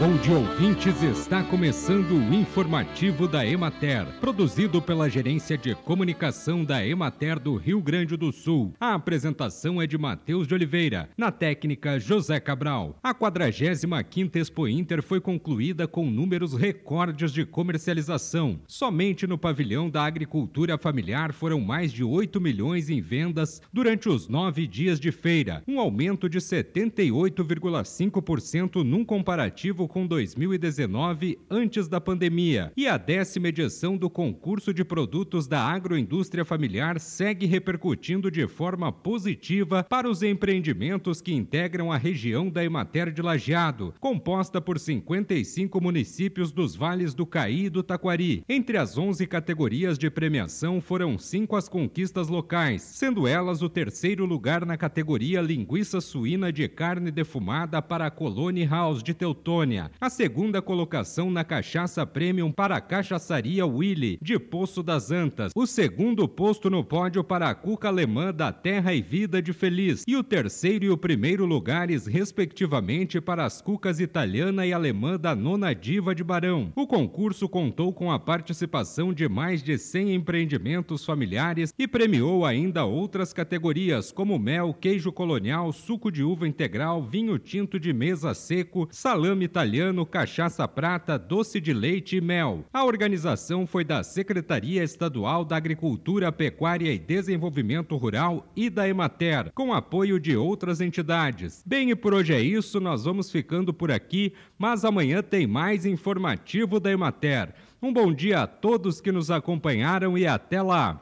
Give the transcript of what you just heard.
Bom dia, ouvintes. Está começando o informativo da Emater, produzido pela Gerência de Comunicação da Emater do Rio Grande do Sul. A apresentação é de Matheus de Oliveira, na técnica José Cabral. A 45ª Expo Inter foi concluída com números recordes de comercialização. Somente no pavilhão da agricultura familiar foram mais de 8 milhões em vendas durante os nove dias de feira, um aumento de 78,5% num comparativo com 2019, antes da pandemia. E a décima edição do concurso de produtos da agroindústria familiar segue repercutindo de forma positiva para os empreendimentos que integram a região da Emater de Lajeado, composta por 55 municípios dos vales do Caí e do Taquari. Entre as 11 categorias de premiação foram cinco as conquistas locais, sendo elas o terceiro lugar na categoria linguiça suína de carne defumada para a Colony House de Teutônia a segunda colocação na cachaça premium para a cachaçaria Willy, de Poço das Antas, o segundo posto no pódio para a Cuca Alemã da Terra e Vida de Feliz, e o terceiro e o primeiro lugares, respectivamente, para as cucas italiana e alemã da Nona Diva de Barão. O concurso contou com a participação de mais de 100 empreendimentos familiares e premiou ainda outras categorias, como mel, queijo colonial, suco de uva integral, vinho tinto de mesa seco, salame italiano italiano, cachaça prata, doce de leite e mel. A organização foi da Secretaria Estadual da Agricultura, Pecuária e Desenvolvimento Rural e da Emater, com apoio de outras entidades. Bem, e por hoje é isso, nós vamos ficando por aqui, mas amanhã tem mais informativo da Emater. Um bom dia a todos que nos acompanharam e até lá!